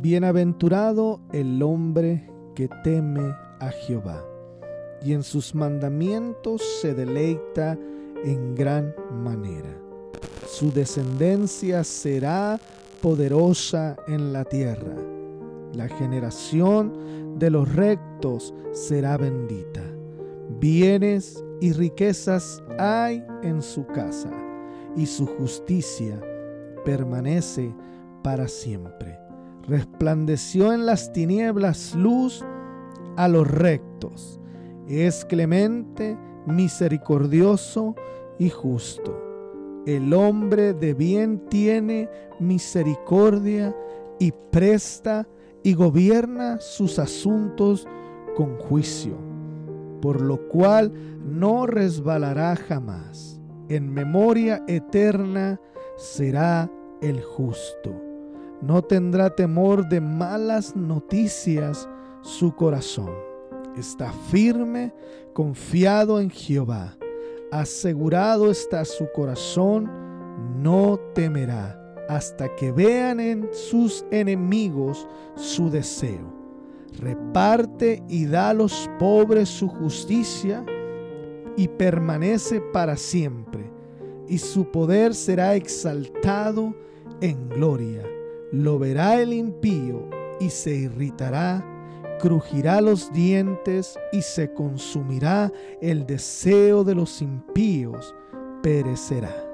Bienaventurado el hombre que teme a Jehová y en sus mandamientos se deleita en gran manera. Su descendencia será poderosa en la tierra. La generación de los rectos será bendita. Bienes y riquezas hay en su casa, y su justicia permanece para siempre. Resplandeció en las tinieblas luz a los rectos. Es clemente, misericordioso y justo. El hombre de bien tiene misericordia y presta y gobierna sus asuntos con juicio, por lo cual no resbalará jamás. En memoria eterna será el justo. No tendrá temor de malas noticias su corazón. Está firme, confiado en Jehová. Asegurado está su corazón, no temerá hasta que vean en sus enemigos su deseo. Reparte y da a los pobres su justicia y permanece para siempre, y su poder será exaltado en gloria. Lo verá el impío y se irritará, crujirá los dientes y se consumirá el deseo de los impíos, perecerá.